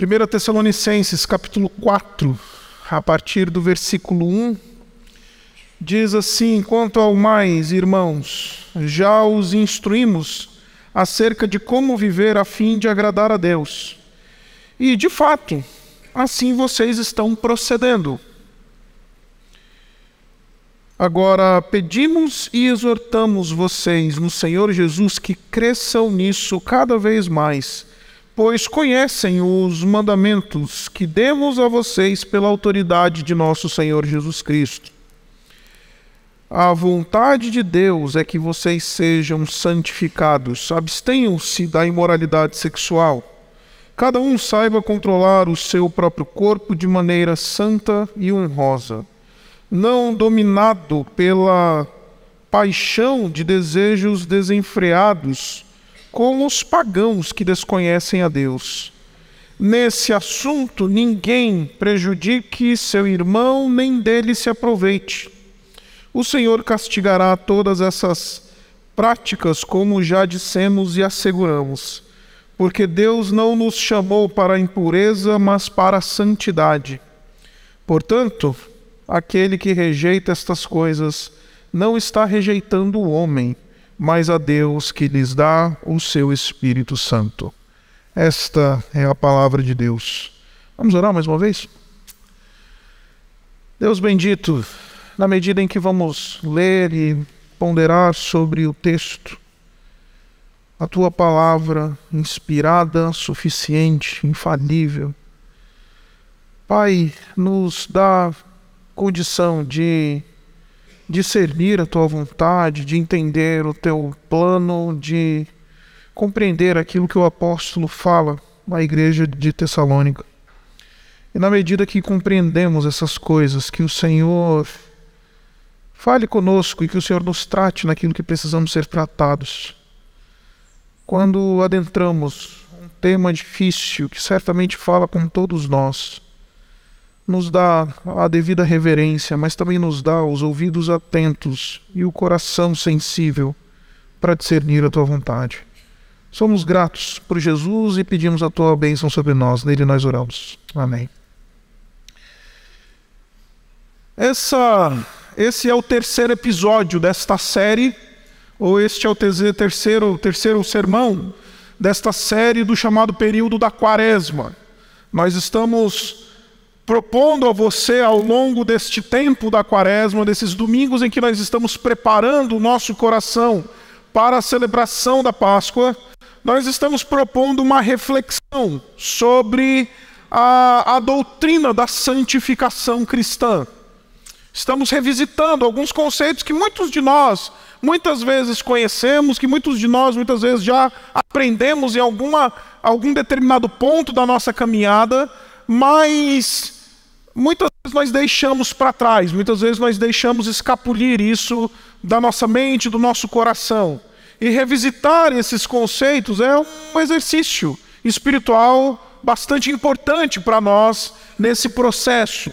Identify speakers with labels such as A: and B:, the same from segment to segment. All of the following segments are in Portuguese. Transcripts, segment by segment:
A: 1 Tessalonicenses, capítulo 4, a partir do versículo 1, diz assim: Quanto ao mais, irmãos, já os instruímos acerca de como viver a fim de agradar a Deus. E, de fato, assim vocês estão procedendo. Agora, pedimos e exortamos vocês no Senhor Jesus que cresçam nisso cada vez mais pois conhecem os mandamentos que demos a vocês pela autoridade de nosso Senhor Jesus Cristo. A vontade de Deus é que vocês sejam santificados, abstenham-se da imoralidade sexual. Cada um saiba controlar o seu próprio corpo de maneira santa e honrosa, não dominado pela paixão de desejos desenfreados como os pagãos que desconhecem a Deus. Nesse assunto, ninguém prejudique seu irmão, nem dele se aproveite. O Senhor castigará todas essas práticas, como já dissemos e asseguramos, porque Deus não nos chamou para a impureza, mas para a santidade. Portanto, aquele que rejeita estas coisas não está rejeitando o homem, mas a Deus que lhes dá o seu Espírito Santo. Esta é a palavra de Deus. Vamos orar mais uma vez? Deus bendito, na medida em que vamos ler e ponderar sobre o texto, a tua palavra inspirada, suficiente, infalível, Pai, nos dá condição de discernir a tua vontade, de entender o teu plano, de compreender aquilo que o apóstolo fala à igreja de Tessalônica. E na medida que compreendemos essas coisas, que o Senhor fale conosco e que o Senhor nos trate naquilo que precisamos ser tratados. Quando adentramos um tema difícil que certamente fala com todos nós, nos dá a devida reverência, mas também nos dá os ouvidos atentos e o coração sensível para discernir a tua vontade. Somos gratos por Jesus e pedimos a tua bênção sobre nós. Nele nós oramos. Amém. Essa, esse é o terceiro episódio desta série, ou este é o terceiro, terceiro sermão desta série do chamado período da quaresma. Nós estamos propondo a você ao longo deste tempo da quaresma, desses domingos em que nós estamos preparando o nosso coração para a celebração da Páscoa, nós estamos propondo uma reflexão sobre a, a doutrina da santificação cristã. Estamos revisitando alguns conceitos que muitos de nós muitas vezes conhecemos, que muitos de nós muitas vezes já aprendemos em alguma, algum determinado ponto da nossa caminhada, mas muitas vezes nós deixamos para trás, muitas vezes nós deixamos escapulir isso da nossa mente, do nosso coração. E revisitar esses conceitos é um exercício espiritual bastante importante para nós nesse processo.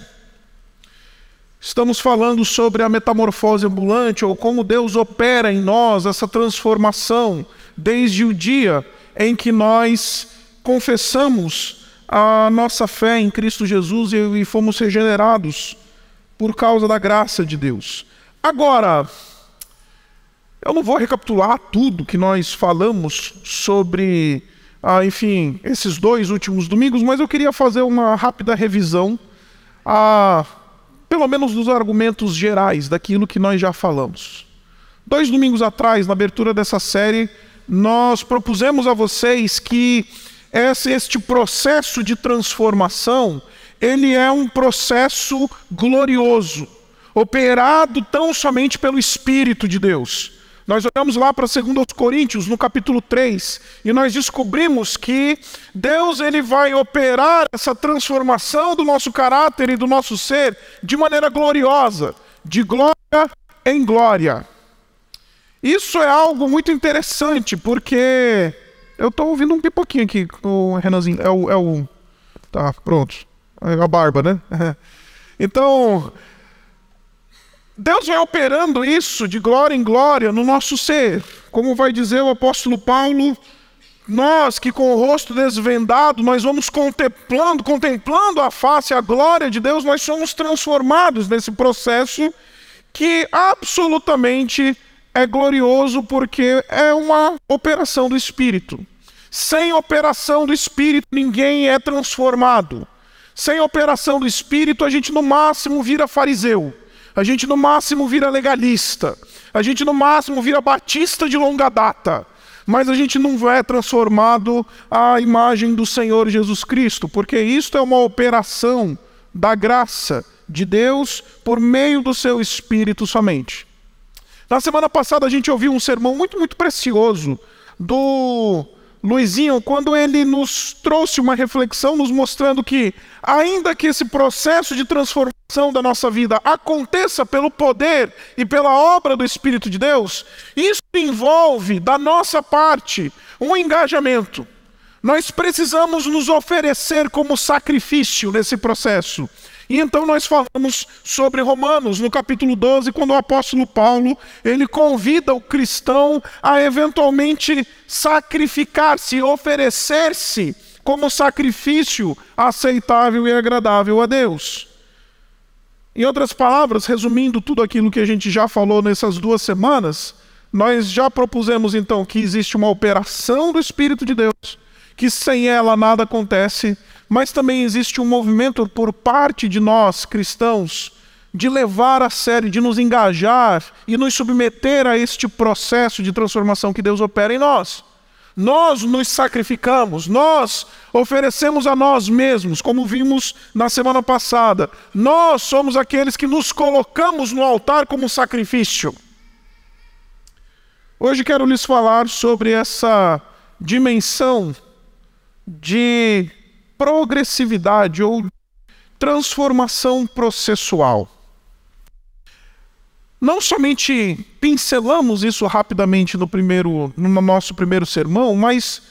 A: Estamos falando sobre a metamorfose ambulante, ou como Deus opera em nós essa transformação, desde o dia em que nós confessamos a nossa fé em Cristo Jesus e fomos regenerados por causa da graça de Deus. Agora, eu não vou recapitular tudo que nós falamos sobre, ah, enfim, esses dois últimos domingos, mas eu queria fazer uma rápida revisão, ah, pelo menos dos argumentos gerais daquilo que nós já falamos. Dois domingos atrás, na abertura dessa série, nós propusemos a vocês que este processo de transformação, ele é um processo glorioso, operado tão somente pelo Espírito de Deus. Nós olhamos lá para 2 Coríntios, no capítulo 3, e nós descobrimos que Deus ele vai operar essa transformação do nosso caráter e do nosso ser de maneira gloriosa, de glória em glória. Isso é algo muito interessante, porque eu tô ouvindo um pipoquinho aqui o Renanzinho. É o. É o... Tá, pronto. É a barba, né? Então. Deus vai operando isso de glória em glória no nosso ser. Como vai dizer o apóstolo Paulo, nós que com o rosto desvendado, nós vamos contemplando, contemplando a face, a glória de Deus, nós somos transformados nesse processo que absolutamente é glorioso porque é uma operação do Espírito. Sem operação do Espírito, ninguém é transformado. Sem operação do Espírito, a gente no máximo vira fariseu. A gente no máximo vira legalista. A gente no máximo vira batista de longa data mas a gente não é transformado à imagem do Senhor Jesus Cristo, porque isto é uma operação da graça de Deus por meio do seu Espírito somente. Na semana passada a gente ouviu um sermão muito, muito precioso do Luizinho, quando ele nos trouxe uma reflexão, nos mostrando que, ainda que esse processo de transformação da nossa vida aconteça pelo poder e pela obra do Espírito de Deus, isso envolve, da nossa parte, um engajamento. Nós precisamos nos oferecer como sacrifício nesse processo. E então nós falamos sobre Romanos, no capítulo 12, quando o apóstolo Paulo, ele convida o cristão a eventualmente sacrificar-se, oferecer-se como sacrifício aceitável e agradável a Deus. Em outras palavras, resumindo tudo aquilo que a gente já falou nessas duas semanas, nós já propusemos então que existe uma operação do Espírito de Deus, que sem ela nada acontece, mas também existe um movimento por parte de nós cristãos de levar a sério, de nos engajar e nos submeter a este processo de transformação que Deus opera em nós. Nós nos sacrificamos, nós oferecemos a nós mesmos, como vimos na semana passada. Nós somos aqueles que nos colocamos no altar como sacrifício. Hoje quero lhes falar sobre essa dimensão de progressividade ou transformação processual. Não somente pincelamos isso rapidamente no primeiro no nosso primeiro sermão, mas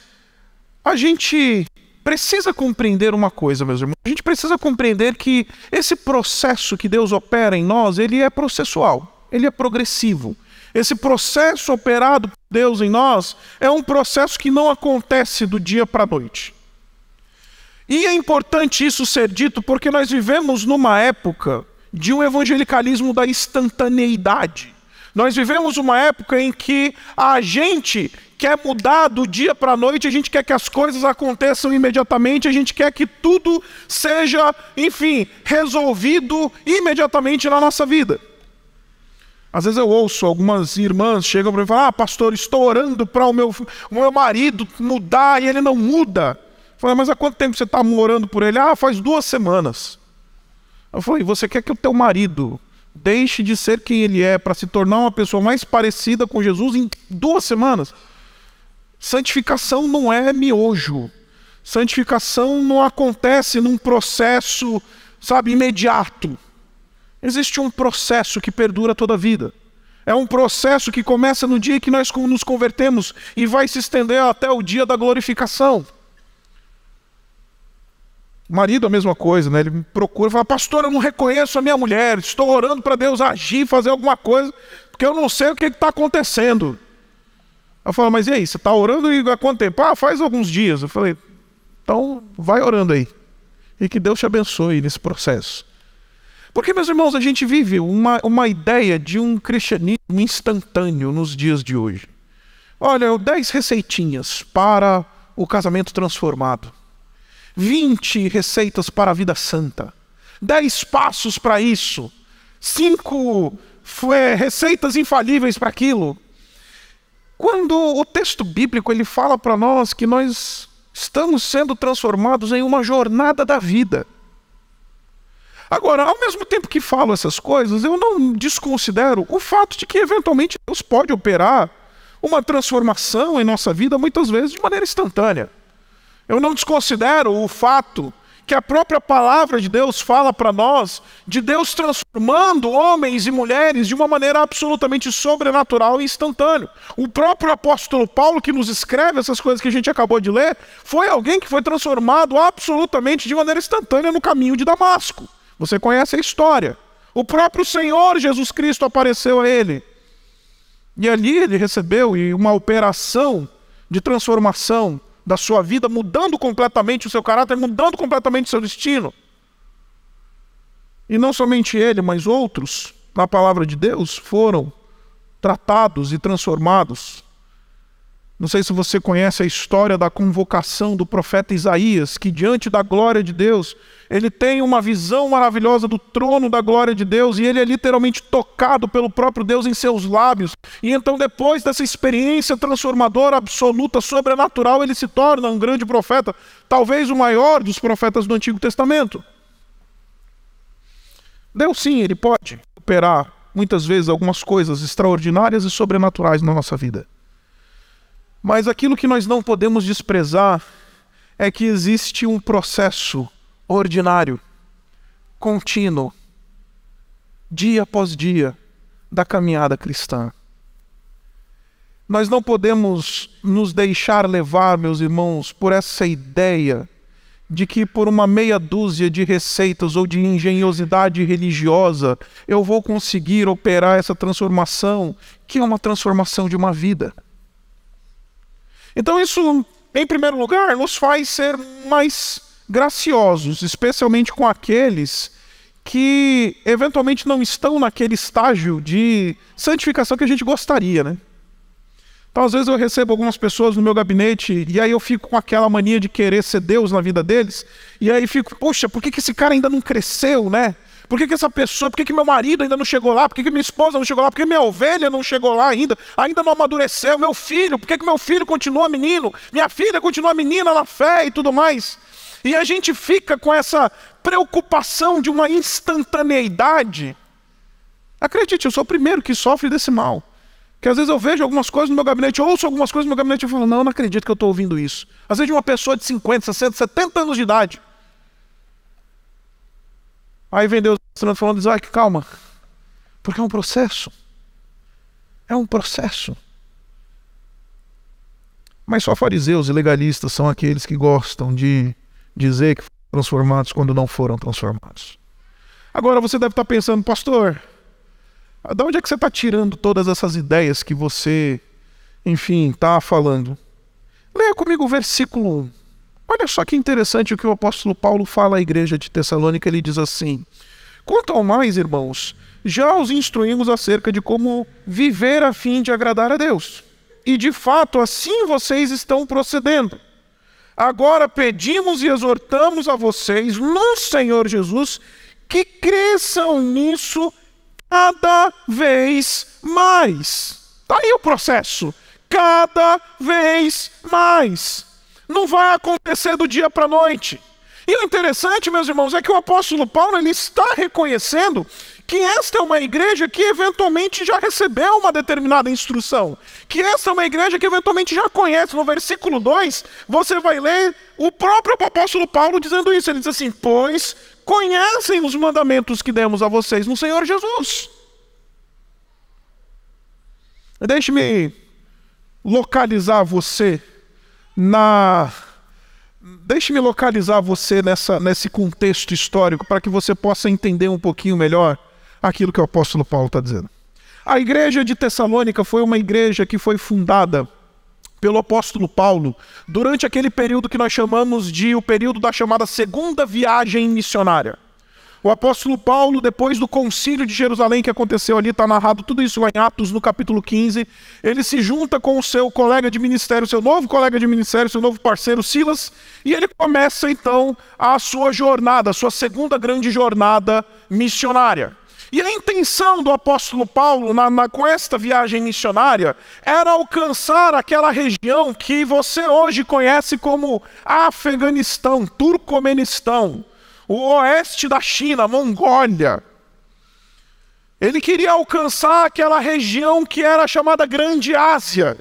A: a gente precisa compreender uma coisa, meus irmãos. A gente precisa compreender que esse processo que Deus opera em nós, ele é processual, ele é progressivo. Esse processo operado por Deus em nós é um processo que não acontece do dia para a noite. E é importante isso ser dito porque nós vivemos numa época de um evangelicalismo da instantaneidade. Nós vivemos uma época em que a gente quer mudar do dia para a noite, a gente quer que as coisas aconteçam imediatamente, a gente quer que tudo seja, enfim, resolvido imediatamente na nossa vida. Às vezes eu ouço algumas irmãs chegam para mim e falam: Ah, pastor, estou orando para o meu, o meu marido mudar e ele não muda. Falei, mas há quanto tempo você está morando por ele? Ah, faz duas semanas. Eu falei, você quer que o teu marido deixe de ser quem ele é para se tornar uma pessoa mais parecida com Jesus em duas semanas? Santificação não é miojo. Santificação não acontece num processo, sabe, imediato. Existe um processo que perdura toda a vida. É um processo que começa no dia que nós nos convertemos e vai se estender até o dia da glorificação. Marido, a mesma coisa, né? Ele me procura e fala: Pastor, eu não reconheço a minha mulher, estou orando para Deus agir, fazer alguma coisa, porque eu não sei o que está acontecendo. Eu falo: Mas e aí, você está orando e há quanto tempo? Ah, faz alguns dias. Eu falei: Então, vai orando aí. E que Deus te abençoe nesse processo. Porque, meus irmãos, a gente vive uma, uma ideia de um cristianismo instantâneo nos dias de hoje. Olha, 10 receitinhas para o casamento transformado. 20 receitas para a vida santa, 10 passos para isso, 5 receitas infalíveis para aquilo. Quando o texto bíblico ele fala para nós que nós estamos sendo transformados em uma jornada da vida. Agora, ao mesmo tempo que falo essas coisas, eu não desconsidero o fato de que eventualmente Deus pode operar uma transformação em nossa vida muitas vezes de maneira instantânea. Eu não desconsidero o fato que a própria palavra de Deus fala para nós de Deus transformando homens e mulheres de uma maneira absolutamente sobrenatural e instantânea. O próprio apóstolo Paulo, que nos escreve essas coisas que a gente acabou de ler, foi alguém que foi transformado absolutamente de maneira instantânea no caminho de Damasco. Você conhece a história. O próprio Senhor Jesus Cristo apareceu a ele. E ali ele recebeu uma operação de transformação da sua vida, mudando completamente o seu caráter, mudando completamente o seu destino. E não somente ele, mas outros, na palavra de Deus, foram tratados e transformados não sei se você conhece a história da convocação do profeta Isaías, que diante da glória de Deus, ele tem uma visão maravilhosa do trono da glória de Deus e ele é literalmente tocado pelo próprio Deus em seus lábios. E então, depois dessa experiência transformadora, absoluta, sobrenatural, ele se torna um grande profeta, talvez o maior dos profetas do Antigo Testamento. Deus, sim, ele pode operar muitas vezes algumas coisas extraordinárias e sobrenaturais na nossa vida. Mas aquilo que nós não podemos desprezar é que existe um processo ordinário, contínuo, dia após dia, da caminhada cristã. Nós não podemos nos deixar levar, meus irmãos, por essa ideia de que por uma meia dúzia de receitas ou de engenhosidade religiosa eu vou conseguir operar essa transformação, que é uma transformação de uma vida. Então, isso, em primeiro lugar, nos faz ser mais graciosos, especialmente com aqueles que eventualmente não estão naquele estágio de santificação que a gente gostaria, né? Então, às vezes eu recebo algumas pessoas no meu gabinete e aí eu fico com aquela mania de querer ser Deus na vida deles, e aí fico, poxa, por que, que esse cara ainda não cresceu, né? Por que, que essa pessoa, por que, que meu marido ainda não chegou lá? Por que, que minha esposa não chegou lá? Por que minha ovelha não chegou lá ainda? Ainda não amadureceu. Meu filho, por que, que meu filho continua menino? Minha filha continua menina na fé e tudo mais. E a gente fica com essa preocupação de uma instantaneidade. Acredite, eu sou o primeiro que sofre desse mal. Que às vezes eu vejo algumas coisas no meu gabinete, ouço algumas coisas no meu gabinete e falo, não, não acredito que eu estou ouvindo isso. Às vezes uma pessoa de 50, 60, 70 anos de idade. Aí vem Deus falando, Isaac, calma. Porque é um processo. É um processo. Mas só fariseus e legalistas são aqueles que gostam de dizer que foram transformados quando não foram transformados. Agora você deve estar pensando, pastor, de onde é que você está tirando todas essas ideias que você, enfim, está falando? Leia comigo o versículo 1. Olha só que interessante o que o apóstolo Paulo fala à igreja de Tessalônica. Ele diz assim: Quanto ao mais, irmãos, já os instruímos acerca de como viver a fim de agradar a Deus. E de fato, assim vocês estão procedendo. Agora pedimos e exortamos a vocês, no Senhor Jesus, que cresçam nisso cada vez mais. Está aí o processo. Cada vez mais. Não vai acontecer do dia para a noite. E o interessante, meus irmãos, é que o apóstolo Paulo ele está reconhecendo que esta é uma igreja que eventualmente já recebeu uma determinada instrução, que esta é uma igreja que eventualmente já conhece. No versículo 2, você vai ler o próprio apóstolo Paulo dizendo isso. Ele diz assim: Pois conhecem os mandamentos que demos a vocês no Senhor Jesus. Deixe-me localizar você na. Deixe-me localizar você nessa, nesse contexto histórico para que você possa entender um pouquinho melhor aquilo que o apóstolo Paulo está dizendo. A igreja de Tessalônica foi uma igreja que foi fundada pelo apóstolo Paulo durante aquele período que nós chamamos de o período da chamada segunda viagem missionária. O apóstolo Paulo, depois do concílio de Jerusalém que aconteceu ali, está narrado tudo isso em Atos, no capítulo 15. Ele se junta com o seu colega de ministério, seu novo colega de ministério, seu novo parceiro Silas, e ele começa então a sua jornada, a sua segunda grande jornada missionária. E a intenção do apóstolo Paulo na, na, com esta viagem missionária era alcançar aquela região que você hoje conhece como Afeganistão, Turcomenistão o oeste da China, Mongólia. Ele queria alcançar aquela região que era chamada Grande Ásia.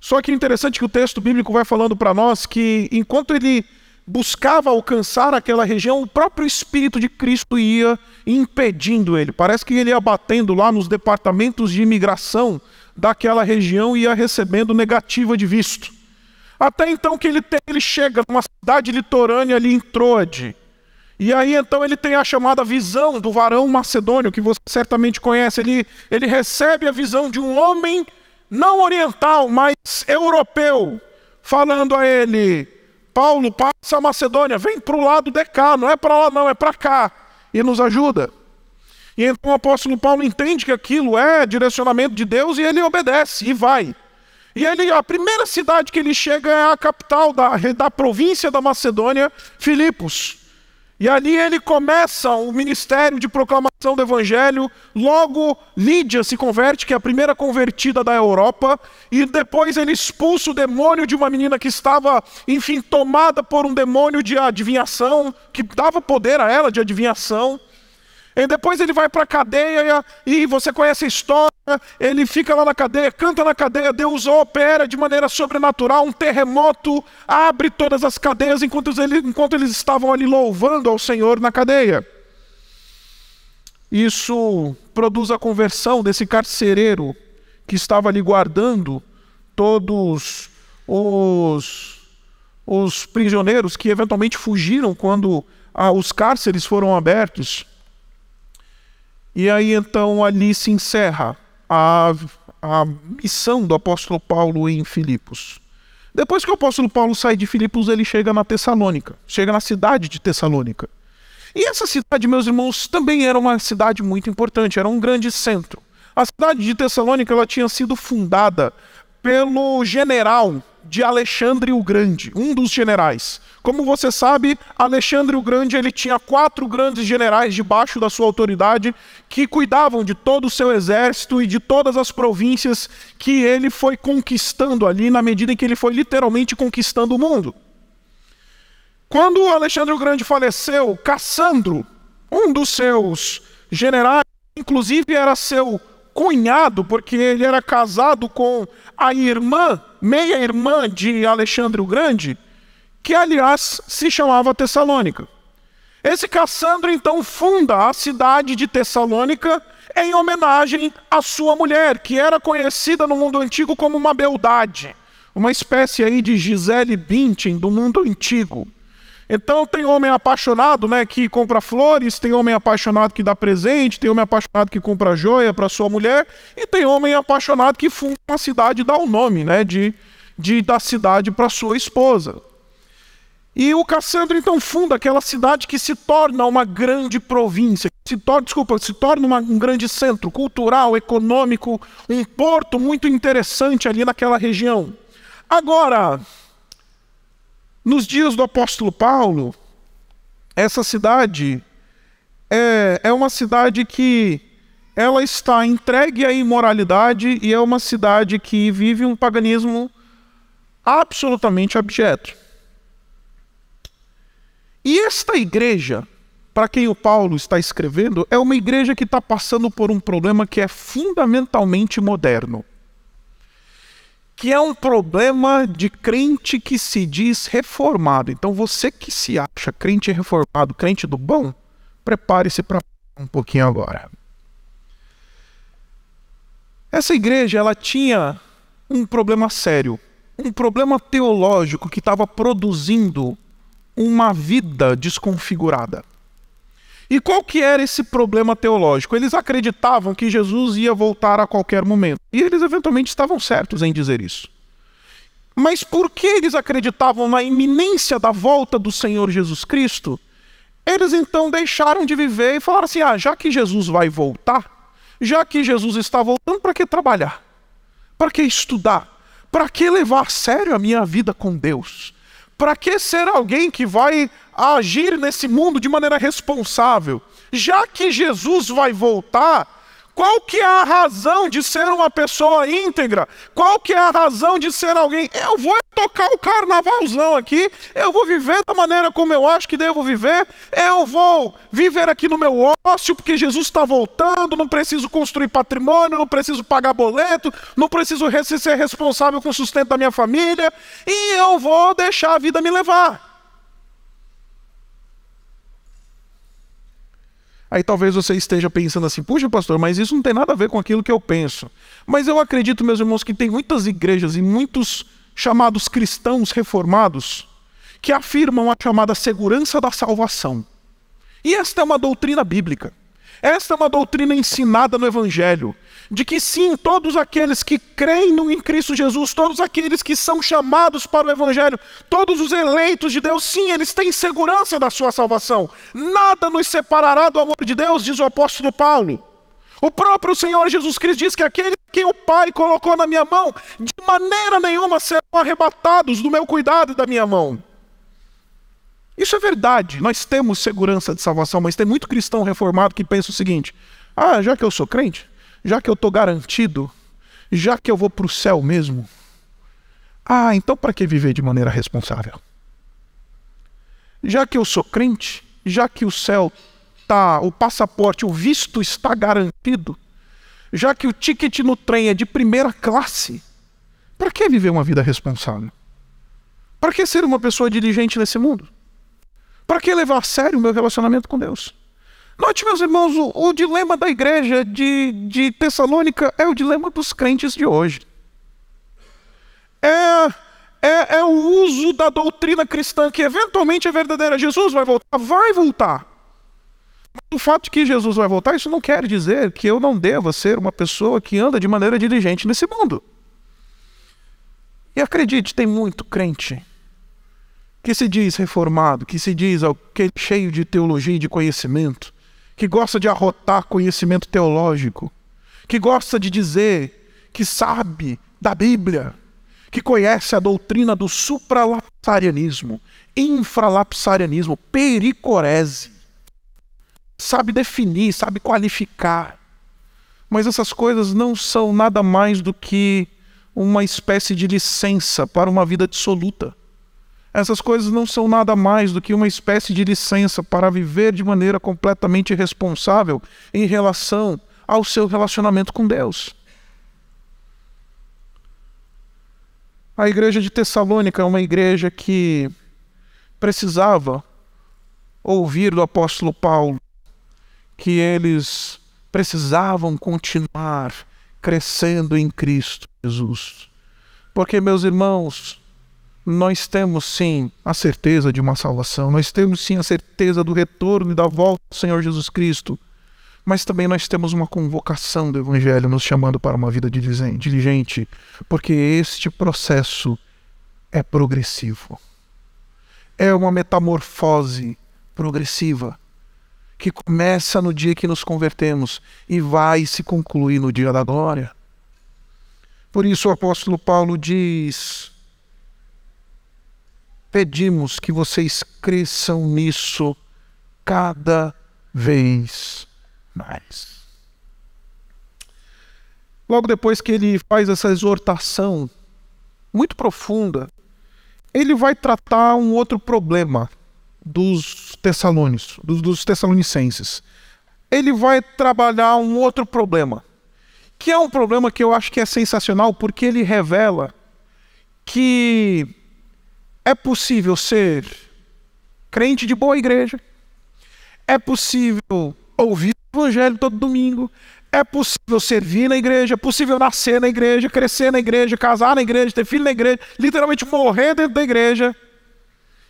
A: Só que é interessante que o texto bíblico vai falando para nós que enquanto ele buscava alcançar aquela região, o próprio Espírito de Cristo ia impedindo ele. Parece que ele ia batendo lá nos departamentos de imigração daquela região e ia recebendo negativa de visto. Até então que ele, tem, ele chega numa cidade litorânea ali em Troade. E aí então ele tem a chamada visão do varão macedônio, que você certamente conhece. Ele, ele recebe a visão de um homem não oriental, mas europeu, falando a ele: Paulo, passa a Macedônia, vem para o lado de cá, não é para lá, não, é para cá, e nos ajuda. E então o apóstolo Paulo entende que aquilo é direcionamento de Deus e ele obedece e vai. E ele, a primeira cidade que ele chega é a capital da, da província da Macedônia, Filipos. E ali ele começa o ministério de proclamação do evangelho. Logo, Lídia se converte, que é a primeira convertida da Europa. E depois ele expulsa o demônio de uma menina que estava, enfim, tomada por um demônio de adivinhação, que dava poder a ela de adivinhação. E depois ele vai para a cadeia e você conhece a história. Ele fica lá na cadeia, canta na cadeia. Deus opera de maneira sobrenatural. Um terremoto abre todas as cadeias enquanto eles, enquanto eles estavam ali louvando ao Senhor na cadeia. Isso produz a conversão desse carcereiro que estava ali guardando todos os, os prisioneiros que eventualmente fugiram quando ah, os cárceres foram abertos. E aí então ali se encerra a, a missão do apóstolo Paulo em Filipos. Depois que o apóstolo Paulo sai de Filipos, ele chega na Tessalônica, chega na cidade de Tessalônica. E essa cidade, meus irmãos, também era uma cidade muito importante, era um grande centro. A cidade de Tessalônica ela tinha sido fundada pelo general de Alexandre o Grande, um dos generais. Como você sabe, Alexandre o Grande ele tinha quatro grandes generais debaixo da sua autoridade que cuidavam de todo o seu exército e de todas as províncias que ele foi conquistando ali na medida em que ele foi literalmente conquistando o mundo. Quando Alexandre o Grande faleceu, Cassandro, um dos seus generais, inclusive era seu cunhado, porque ele era casado com a irmã, meia-irmã de Alexandre o Grande, que aliás se chamava Tessalônica. Esse Cassandro então funda a cidade de Tessalônica em homenagem à sua mulher, que era conhecida no mundo antigo como uma beldade, uma espécie aí de Gisele Bündchen do mundo antigo. Então tem homem apaixonado, né, que compra flores, tem homem apaixonado que dá presente, tem homem apaixonado que compra joia para sua mulher, e tem homem apaixonado que funda uma cidade e dá o nome, né, de, de da cidade para sua esposa. E o Cassandro então funda aquela cidade que se torna uma grande província, se torna, desculpa, se torna uma, um grande centro cultural, econômico, um porto muito interessante ali naquela região. Agora, nos dias do apóstolo Paulo, essa cidade é, é uma cidade que ela está entregue à imoralidade e é uma cidade que vive um paganismo absolutamente abjeto. E esta igreja, para quem o Paulo está escrevendo, é uma igreja que está passando por um problema que é fundamentalmente moderno. Que é um problema de crente que se diz reformado. Então você que se acha crente reformado, crente do bom, prepare-se para um pouquinho agora. Essa igreja ela tinha um problema sério, um problema teológico que estava produzindo uma vida desconfigurada. E qual que era esse problema teológico? Eles acreditavam que Jesus ia voltar a qualquer momento. E eles eventualmente estavam certos em dizer isso. Mas por que eles acreditavam na iminência da volta do Senhor Jesus Cristo? Eles então deixaram de viver e falaram assim: ah, já que Jesus vai voltar, já que Jesus está voltando, para que trabalhar? Para que estudar? Para que levar a sério a minha vida com Deus? Para que ser alguém que vai agir nesse mundo de maneira responsável? Já que Jesus vai voltar, qual que é a razão de ser uma pessoa íntegra? Qual que é a razão de ser alguém? Eu vou tocar o carnavalzão aqui, eu vou viver da maneira como eu acho que devo viver, eu vou viver aqui no meu ócio, porque Jesus está voltando, não preciso construir patrimônio, não preciso pagar boleto, não preciso ser responsável com o sustento da minha família, e eu vou deixar a vida me levar. Aí talvez você esteja pensando assim: puxa, pastor, mas isso não tem nada a ver com aquilo que eu penso. Mas eu acredito, meus irmãos, que tem muitas igrejas e muitos chamados cristãos reformados que afirmam a chamada segurança da salvação. E esta é uma doutrina bíblica. Esta é uma doutrina ensinada no Evangelho, de que sim, todos aqueles que creem em Cristo Jesus, todos aqueles que são chamados para o Evangelho, todos os eleitos de Deus, sim, eles têm segurança da sua salvação. Nada nos separará do amor de Deus, diz o apóstolo Paulo. O próprio Senhor Jesus Cristo diz que aquele que o Pai colocou na minha mão, de maneira nenhuma serão arrebatados do meu cuidado e da minha mão. Isso é verdade, nós temos segurança de salvação, mas tem muito cristão reformado que pensa o seguinte: ah, já que eu sou crente, já que eu estou garantido, já que eu vou para o céu mesmo, ah, então para que viver de maneira responsável? Já que eu sou crente, já que o céu tá, o passaporte, o visto está garantido, já que o ticket no trem é de primeira classe, para que viver uma vida responsável? Para que ser uma pessoa diligente nesse mundo? Para que levar a sério o meu relacionamento com Deus? Note, meus irmãos, o, o dilema da igreja de, de Tessalônica é o dilema dos crentes de hoje. É, é, é, o uso da doutrina cristã que eventualmente é verdadeira. Jesus vai voltar? Vai voltar. O fato de que Jesus vai voltar, isso não quer dizer que eu não deva ser uma pessoa que anda de maneira diligente nesse mundo. E acredite, tem muito crente que se diz reformado, que se diz cheio de teologia e de conhecimento, que gosta de arrotar conhecimento teológico, que gosta de dizer que sabe da Bíblia, que conhece a doutrina do supralapsarianismo, infralapsarianismo, pericorese, sabe definir, sabe qualificar. Mas essas coisas não são nada mais do que uma espécie de licença para uma vida dissoluta. Essas coisas não são nada mais do que uma espécie de licença para viver de maneira completamente responsável em relação ao seu relacionamento com Deus. A igreja de Tessalônica é uma igreja que precisava ouvir do apóstolo Paulo que eles precisavam continuar crescendo em Cristo Jesus. Porque, meus irmãos, nós temos sim a certeza de uma salvação, nós temos sim a certeza do retorno e da volta do Senhor Jesus Cristo, mas também nós temos uma convocação do Evangelho nos chamando para uma vida diligente, porque este processo é progressivo. É uma metamorfose progressiva que começa no dia que nos convertemos e vai se concluir no dia da glória. Por isso o apóstolo Paulo diz: pedimos que vocês cresçam nisso cada vez mais. Logo depois que ele faz essa exortação muito profunda, ele vai tratar um outro problema dos tessalônicos, dos, dos tessalonicenses. Ele vai trabalhar um outro problema, que é um problema que eu acho que é sensacional, porque ele revela que é possível ser crente de boa igreja. É possível ouvir o evangelho todo domingo. É possível servir na igreja, é possível nascer na igreja, crescer na igreja, casar na igreja, ter filho na igreja, literalmente morrer dentro da igreja.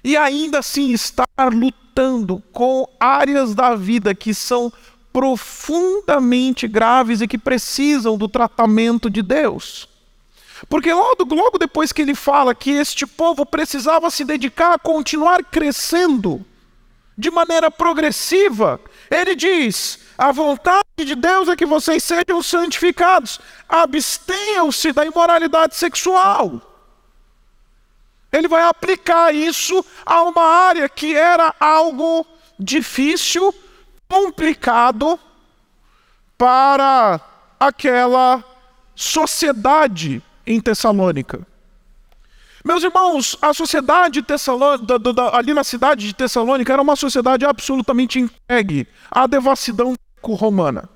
A: E ainda assim estar lutando com áreas da vida que são profundamente graves e que precisam do tratamento de Deus. Porque logo, logo depois que ele fala que este povo precisava se dedicar a continuar crescendo de maneira progressiva, ele diz: a vontade de Deus é que vocês sejam santificados, abstenham-se da imoralidade sexual. Ele vai aplicar isso a uma área que era algo difícil, complicado para aquela sociedade em Tessalônica. Meus irmãos, a sociedade Tessalônica, ali na cidade de Tessalônica era uma sociedade absolutamente entregue à devassidão romana.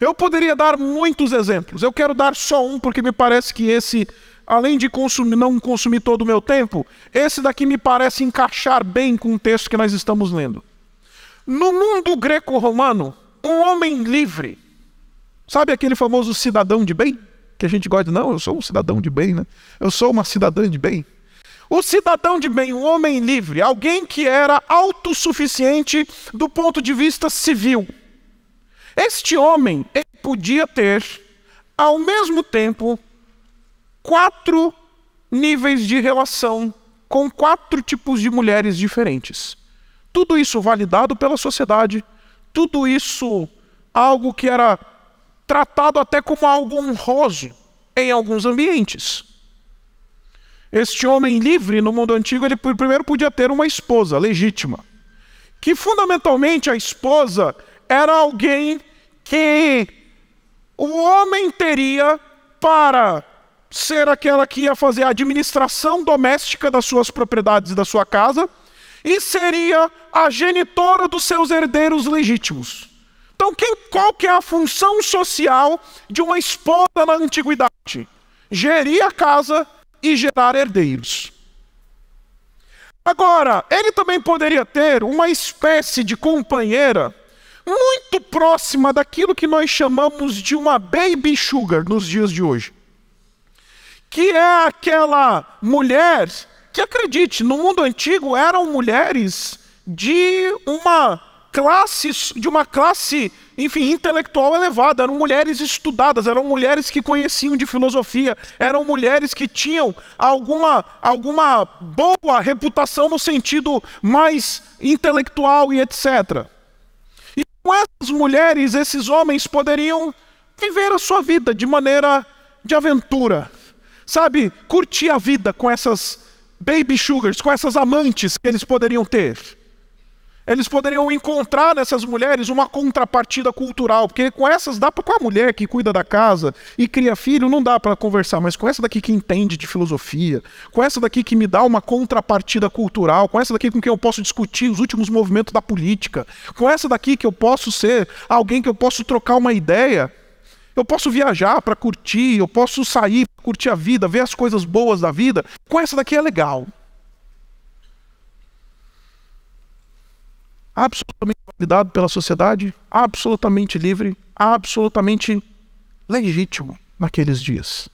A: Eu poderia dar muitos exemplos. Eu quero dar só um porque me parece que esse, além de consumir, não consumir todo o meu tempo, esse daqui me parece encaixar bem com o texto que nós estamos lendo. No mundo greco-romano, um homem livre, sabe aquele famoso cidadão de bem? Que a gente gosta, não, eu sou um cidadão de bem, né? Eu sou uma cidadã de bem. O cidadão de bem, um homem livre, alguém que era autossuficiente do ponto de vista civil. Este homem podia ter, ao mesmo tempo, quatro níveis de relação com quatro tipos de mulheres diferentes. Tudo isso validado pela sociedade, tudo isso algo que era tratado até como algo honroso em alguns ambientes. Este homem livre no mundo antigo, ele primeiro podia ter uma esposa legítima, que fundamentalmente a esposa era alguém que o homem teria para ser aquela que ia fazer a administração doméstica das suas propriedades e da sua casa e seria a genitora dos seus herdeiros legítimos. Então, quem, qual que é a função social de uma esposa na antiguidade? Gerir a casa e gerar herdeiros. Agora, ele também poderia ter uma espécie de companheira muito próxima daquilo que nós chamamos de uma baby sugar nos dias de hoje. Que é aquela mulher que, acredite, no mundo antigo eram mulheres de uma classe, de uma classe, enfim, intelectual elevada, eram mulheres estudadas, eram mulheres que conheciam de filosofia, eram mulheres que tinham alguma, alguma boa reputação no sentido mais intelectual e etc. E com essas mulheres, esses homens poderiam viver a sua vida de maneira de aventura, sabe? Curtir a vida com essas baby sugars, com essas amantes que eles poderiam ter. Eles poderiam encontrar nessas mulheres uma contrapartida cultural, porque com essas dá para com a mulher que cuida da casa e cria filho, não dá para conversar, mas com essa daqui que entende de filosofia, com essa daqui que me dá uma contrapartida cultural, com essa daqui com quem eu posso discutir os últimos movimentos da política, com essa daqui que eu posso ser alguém que eu posso trocar uma ideia, eu posso viajar para curtir, eu posso sair para curtir a vida, ver as coisas boas da vida. Com essa daqui é legal. Absolutamente validado pela sociedade, absolutamente livre, absolutamente legítimo naqueles dias.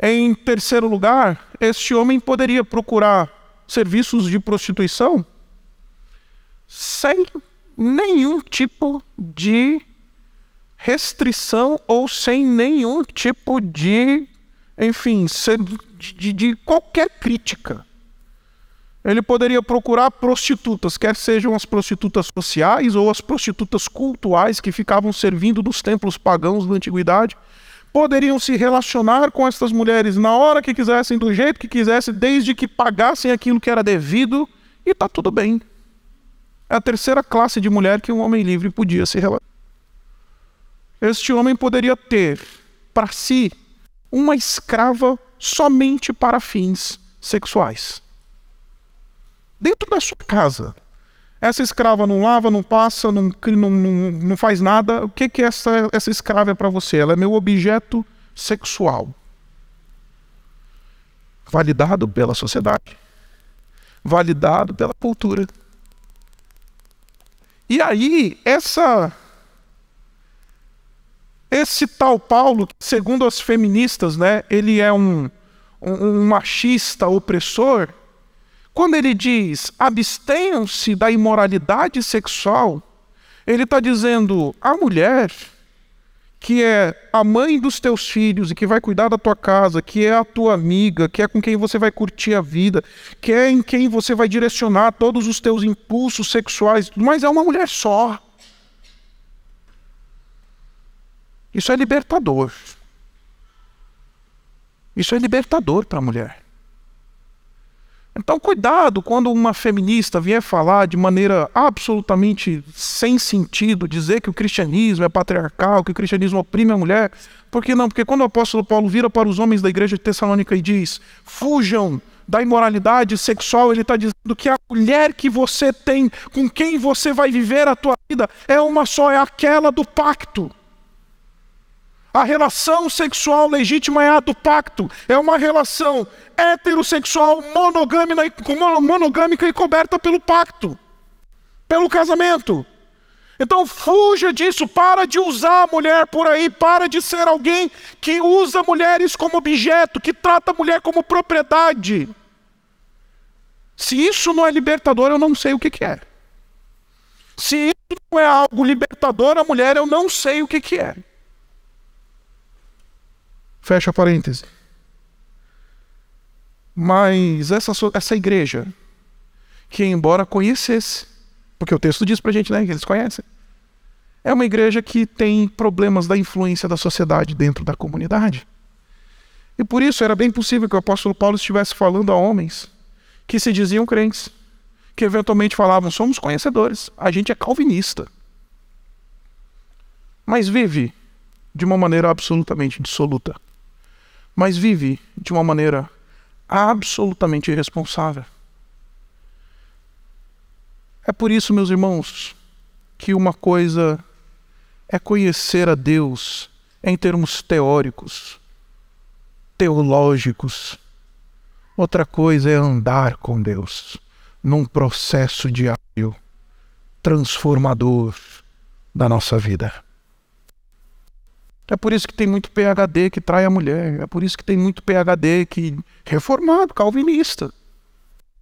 A: Em terceiro lugar, este homem poderia procurar serviços de prostituição sem nenhum tipo de restrição ou sem nenhum tipo de, enfim, de, de qualquer crítica ele poderia procurar prostitutas, quer sejam as prostitutas sociais ou as prostitutas cultuais que ficavam servindo dos templos pagãos da antiguidade. Poderiam se relacionar com essas mulheres na hora que quisessem, do jeito que quisessem, desde que pagassem aquilo que era devido, e está tudo bem. É a terceira classe de mulher que um homem livre podia se relacionar. Este homem poderia ter para si uma escrava somente para fins sexuais dentro da sua casa. Essa escrava não lava, não passa, não, não, não, não faz nada. O que, que essa, essa escrava é para você? Ela é meu objeto sexual. Validado pela sociedade. Validado pela cultura. E aí, essa esse tal Paulo, segundo as feministas, né, ele é um, um, um machista opressor, quando ele diz abstenham-se da imoralidade sexual, ele está dizendo a mulher que é a mãe dos teus filhos e que vai cuidar da tua casa, que é a tua amiga, que é com quem você vai curtir a vida, que é em quem você vai direcionar todos os teus impulsos sexuais, mas é uma mulher só. Isso é libertador. Isso é libertador para a mulher. Então, cuidado quando uma feminista vier falar de maneira absolutamente sem sentido, dizer que o cristianismo é patriarcal, que o cristianismo oprime a mulher. Por que não? Porque quando o apóstolo Paulo vira para os homens da igreja de Tessalônica e diz: fujam da imoralidade sexual, ele está dizendo que a mulher que você tem, com quem você vai viver a tua vida, é uma só, é aquela do pacto. A relação sexual legítima é a do pacto. É uma relação heterossexual monogâmica, e coberta pelo pacto, pelo casamento. Então fuja disso, para de usar a mulher por aí, para de ser alguém que usa mulheres como objeto, que trata a mulher como propriedade. Se isso não é libertador, eu não sei o que, que é. Se isso não é algo libertador a mulher, eu não sei o que, que é. Fecha parêntese. Mas essa, essa igreja, que embora conhecesse, porque o texto diz pra gente, né, que eles conhecem, é uma igreja que tem problemas da influência da sociedade dentro da comunidade. E por isso era bem possível que o apóstolo Paulo estivesse falando a homens que se diziam crentes, que eventualmente falavam: somos conhecedores, a gente é calvinista. Mas vive de uma maneira absolutamente dissoluta. Mas vive de uma maneira absolutamente irresponsável. É por isso, meus irmãos, que uma coisa é conhecer a Deus em termos teóricos, teológicos. Outra coisa é andar com Deus num processo diário transformador da nossa vida. É por isso que tem muito PhD que trai a mulher. É por isso que tem muito PhD que reformado, calvinista,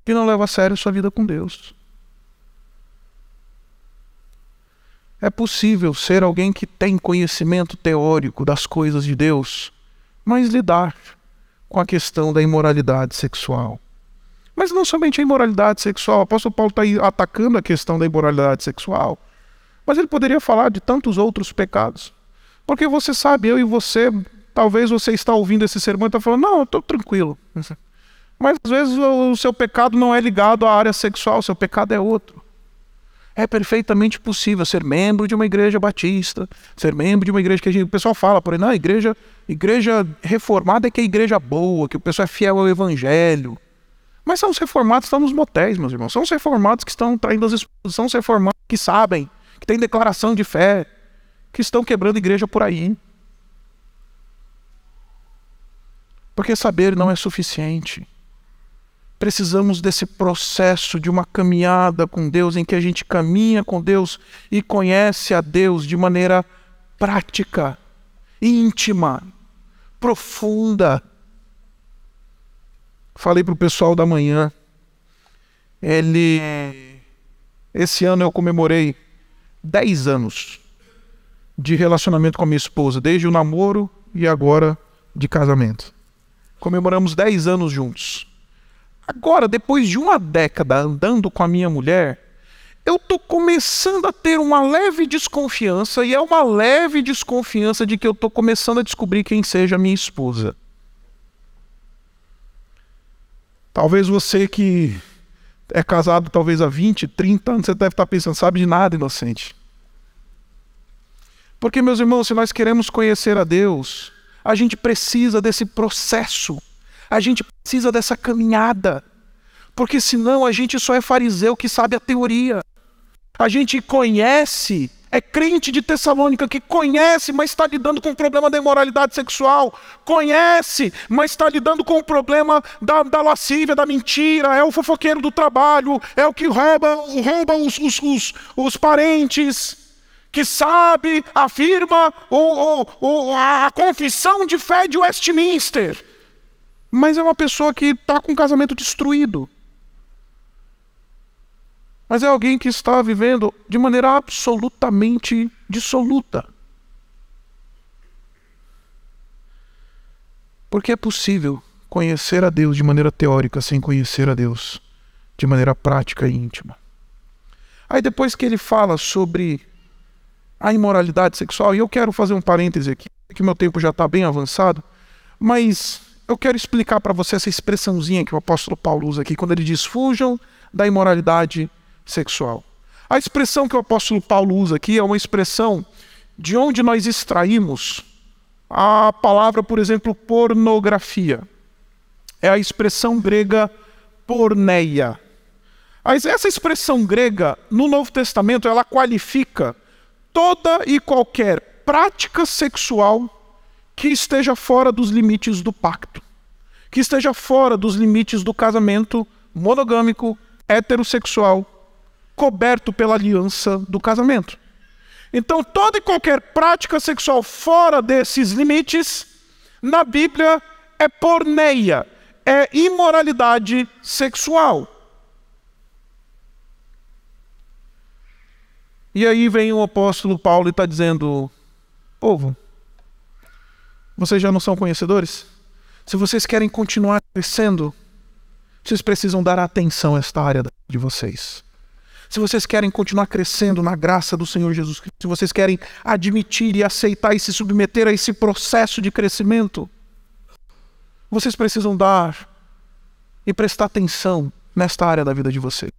A: que não leva a sério sua vida com Deus. É possível ser alguém que tem conhecimento teórico das coisas de Deus, mas lidar com a questão da imoralidade sexual. Mas não somente a imoralidade sexual, o apóstolo Paulo está atacando a questão da imoralidade sexual, mas ele poderia falar de tantos outros pecados. Porque você sabe, eu e você, talvez você está ouvindo esse sermão e está falando, não, eu estou tranquilo. Mas às vezes o seu pecado não é ligado à área sexual, o seu pecado é outro. É perfeitamente possível ser membro de uma igreja batista, ser membro de uma igreja que a gente, o pessoal fala por aí, não, igreja, igreja reformada é que é igreja boa, que o pessoal é fiel ao evangelho. Mas são os reformados que estão nos motéis, meus irmãos. São os reformados que estão traindo as esposas, são os reformados que sabem, que têm declaração de fé, que estão quebrando igreja por aí. Porque saber não é suficiente. Precisamos desse processo de uma caminhada com Deus, em que a gente caminha com Deus e conhece a Deus de maneira prática, íntima, profunda. Falei para o pessoal da manhã, ele. Esse ano eu comemorei 10 anos de relacionamento com a minha esposa, desde o namoro e agora de casamento. Comemoramos 10 anos juntos. Agora, depois de uma década andando com a minha mulher, eu estou começando a ter uma leve desconfiança, e é uma leve desconfiança de que eu estou começando a descobrir quem seja minha esposa. Talvez você que é casado talvez há 20, 30 anos, você deve estar pensando, sabe de nada, inocente. Porque, meus irmãos, se nós queremos conhecer a Deus, a gente precisa desse processo a gente precisa dessa caminhada. Porque senão a gente só é fariseu que sabe a teoria. A gente conhece, é crente de Tessalônica que conhece, mas está lidando com o problema da imoralidade sexual. Conhece, mas está lidando com o problema da, da lascívia, da mentira. É o fofoqueiro do trabalho, é o que rouba, rouba os, os, os, os parentes que sabe, afirma o, o, o, a confissão de fé de Westminster mas é uma pessoa que está com o casamento destruído. Mas é alguém que está vivendo de maneira absolutamente dissoluta. Porque é possível conhecer a Deus de maneira teórica sem conhecer a Deus de maneira prática e íntima. Aí depois que ele fala sobre a imoralidade sexual, e eu quero fazer um parêntese aqui, que meu tempo já está bem avançado, mas eu quero explicar para você essa expressãozinha que o apóstolo Paulo usa aqui, quando ele diz: fujam da imoralidade sexual. A expressão que o apóstolo Paulo usa aqui é uma expressão de onde nós extraímos a palavra, por exemplo, pornografia. É a expressão grega porneia. Mas essa expressão grega, no Novo Testamento, ela qualifica toda e qualquer prática sexual que esteja fora dos limites do pacto, que esteja fora dos limites do casamento monogâmico, heterossexual, coberto pela aliança do casamento. Então, toda e qualquer prática sexual fora desses limites, na Bíblia, é porneia, é imoralidade sexual. E aí vem o apóstolo Paulo e está dizendo: povo, vocês já não são conhecedores? Se vocês querem continuar crescendo, vocês precisam dar atenção a esta área de vocês. Se vocês querem continuar crescendo na graça do Senhor Jesus Cristo, se vocês querem admitir e aceitar e se submeter a esse processo de crescimento, vocês precisam dar e prestar atenção nesta área da vida de vocês.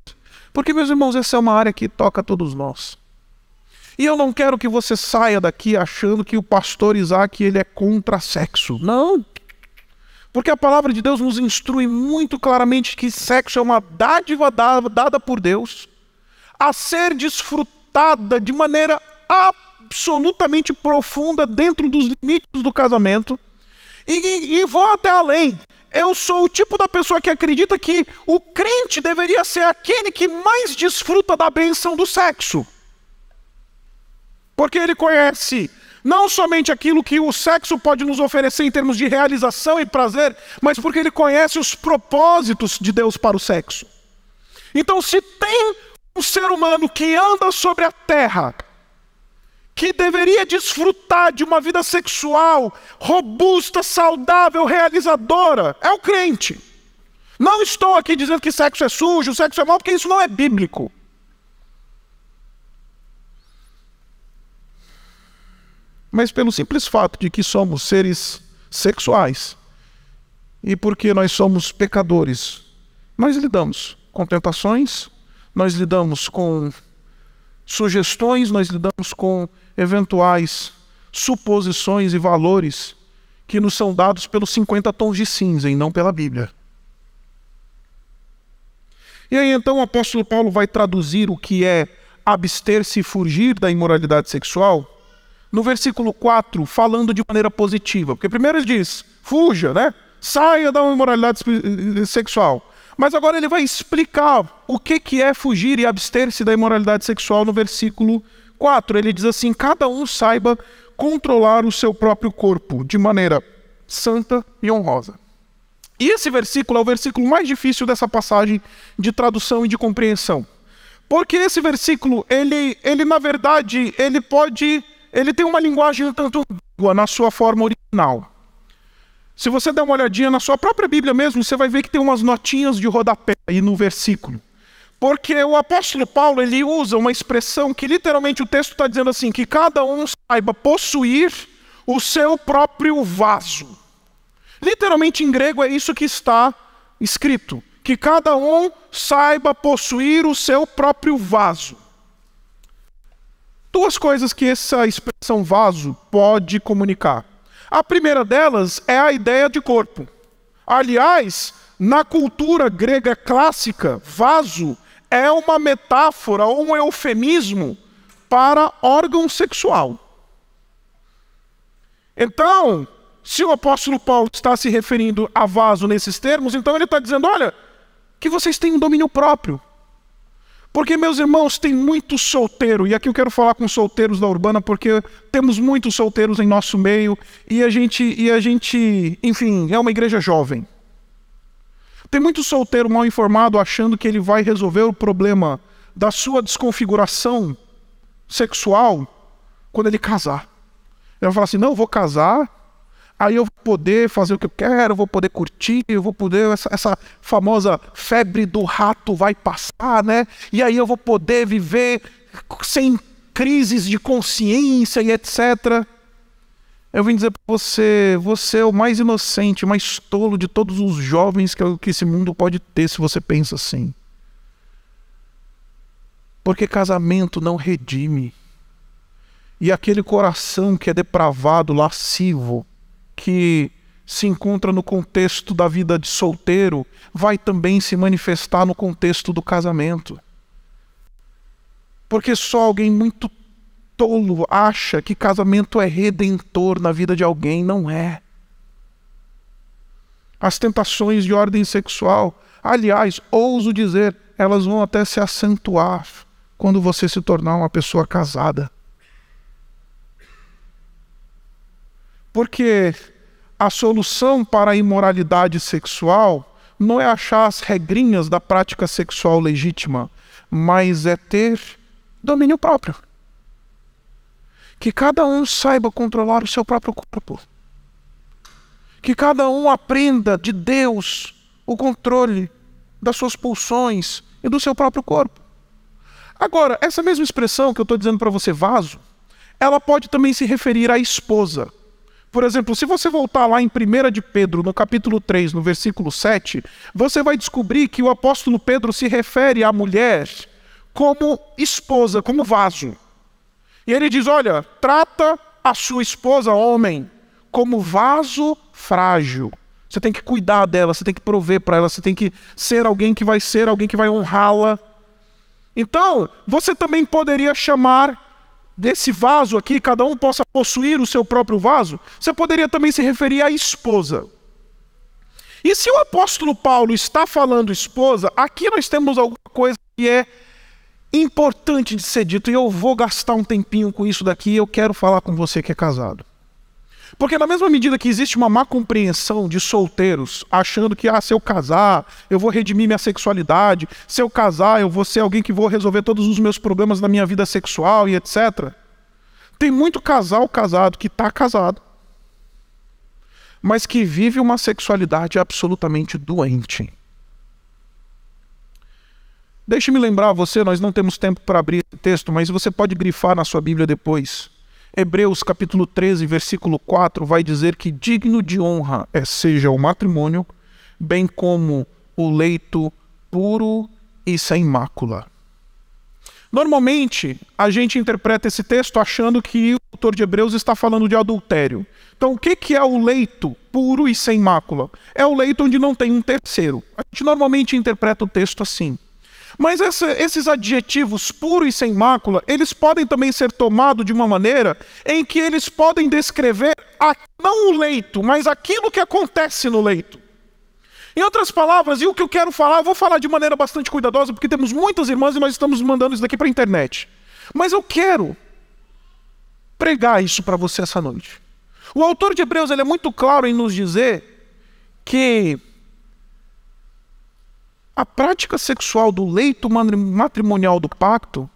A: Porque, meus irmãos, essa é uma área que toca todos nós. E eu não quero que você saia daqui achando que o pastor Isaac ele é contra sexo. Não. Porque a palavra de Deus nos instrui muito claramente que sexo é uma dádiva dada por Deus a ser desfrutada de maneira absolutamente profunda dentro dos limites do casamento. E, e, e vou até além. Eu sou o tipo da pessoa que acredita que o crente deveria ser aquele que mais desfruta da benção do sexo. Porque ele conhece não somente aquilo que o sexo pode nos oferecer em termos de realização e prazer, mas porque ele conhece os propósitos de Deus para o sexo. Então, se tem um ser humano que anda sobre a terra, que deveria desfrutar de uma vida sexual robusta, saudável, realizadora, é o crente. Não estou aqui dizendo que sexo é sujo, sexo é mal, porque isso não é bíblico. Mas pelo simples fato de que somos seres sexuais e porque nós somos pecadores, nós lidamos com tentações, nós lidamos com sugestões, nós lidamos com eventuais suposições e valores que nos são dados pelos 50 tons de cinza e não pela Bíblia. E aí então o apóstolo Paulo vai traduzir o que é abster-se e fugir da imoralidade sexual no versículo 4, falando de maneira positiva. Porque primeiro ele diz: fuja, né? Saia da imoralidade sexual. Mas agora ele vai explicar o que, que é fugir e abster-se da imoralidade sexual no versículo 4. Ele diz assim: cada um saiba controlar o seu próprio corpo de maneira santa e honrosa. E esse versículo é o versículo mais difícil dessa passagem de tradução e de compreensão. Porque esse versículo, ele, ele na verdade, ele pode, ele tem uma linguagem tanto na sua forma original. Se você der uma olhadinha na sua própria Bíblia mesmo, você vai ver que tem umas notinhas de rodapé aí no versículo. Porque o apóstolo Paulo ele usa uma expressão que literalmente o texto está dizendo assim: que cada um saiba possuir o seu próprio vaso. Literalmente em grego é isso que está escrito: que cada um saiba possuir o seu próprio vaso. Duas coisas que essa expressão vaso pode comunicar. A primeira delas é a ideia de corpo. Aliás, na cultura grega clássica, vaso é uma metáfora ou um eufemismo para órgão sexual. Então, se o apóstolo Paulo está se referindo a vaso nesses termos, então ele está dizendo: olha, que vocês têm um domínio próprio. Porque, meus irmãos, tem muito solteiro, e aqui eu quero falar com solteiros da Urbana, porque temos muitos solteiros em nosso meio, e a gente, e a gente enfim, é uma igreja jovem. Tem muito solteiro mal informado achando que ele vai resolver o problema da sua desconfiguração sexual quando ele casar. Ele vai falar assim: não, eu vou casar, aí eu vou poder fazer o que eu quero, eu vou poder curtir, eu vou poder. Essa, essa, famosa febre do rato vai passar, né? E aí eu vou poder viver sem crises de consciência e etc. Eu vim dizer para você: você é o mais inocente, mais tolo de todos os jovens que, que esse mundo pode ter se você pensa assim. Porque casamento não redime. E aquele coração que é depravado, lascivo, que se encontra no contexto da vida de solteiro, vai também se manifestar no contexto do casamento. Porque só alguém muito tolo acha que casamento é redentor na vida de alguém, não é. As tentações de ordem sexual, aliás, ouso dizer, elas vão até se acentuar quando você se tornar uma pessoa casada. Porque a solução para a imoralidade sexual não é achar as regrinhas da prática sexual legítima, mas é ter domínio próprio. Que cada um saiba controlar o seu próprio corpo. Que cada um aprenda de Deus o controle das suas pulsões e do seu próprio corpo. Agora, essa mesma expressão que eu estou dizendo para você, vaso, ela pode também se referir à esposa. Por exemplo, se você voltar lá em 1 de Pedro, no capítulo 3, no versículo 7, você vai descobrir que o apóstolo Pedro se refere à mulher como esposa, como vaso. E ele diz: olha, trata a sua esposa, homem, como vaso frágil. Você tem que cuidar dela, você tem que prover para ela, você tem que ser alguém que vai ser alguém que vai honrá-la. Então, você também poderia chamar desse vaso aqui, cada um possa possuir o seu próprio vaso, você poderia também se referir à esposa. E se o apóstolo Paulo está falando esposa, aqui nós temos alguma coisa que é importante de ser dito, e eu vou gastar um tempinho com isso daqui, eu quero falar com você que é casado. Porque na mesma medida que existe uma má compreensão de solteiros, achando que ah, se eu casar, eu vou redimir minha sexualidade, se eu casar, eu vou ser alguém que vou resolver todos os meus problemas na minha vida sexual e etc. Tem muito casal casado que está casado, mas que vive uma sexualidade absolutamente doente. Deixe-me lembrar você, nós não temos tempo para abrir texto, mas você pode grifar na sua Bíblia depois. Hebreus capítulo 13, versículo 4 vai dizer que digno de honra é seja o matrimônio, bem como o leito puro e sem mácula. Normalmente, a gente interpreta esse texto achando que o autor de Hebreus está falando de adultério. Então, o que é o leito puro e sem mácula? É o leito onde não tem um terceiro. A gente normalmente interpreta o texto assim. Mas essa, esses adjetivos puro e sem mácula, eles podem também ser tomados de uma maneira em que eles podem descrever a, não o leito, mas aquilo que acontece no leito. Em outras palavras, e o que eu quero falar, eu vou falar de maneira bastante cuidadosa, porque temos muitas irmãs e nós estamos mandando isso daqui para a internet. Mas eu quero pregar isso para você essa noite. O autor de Hebreus ele é muito claro em nos dizer que a prática sexual do leito matrimonial do pacto,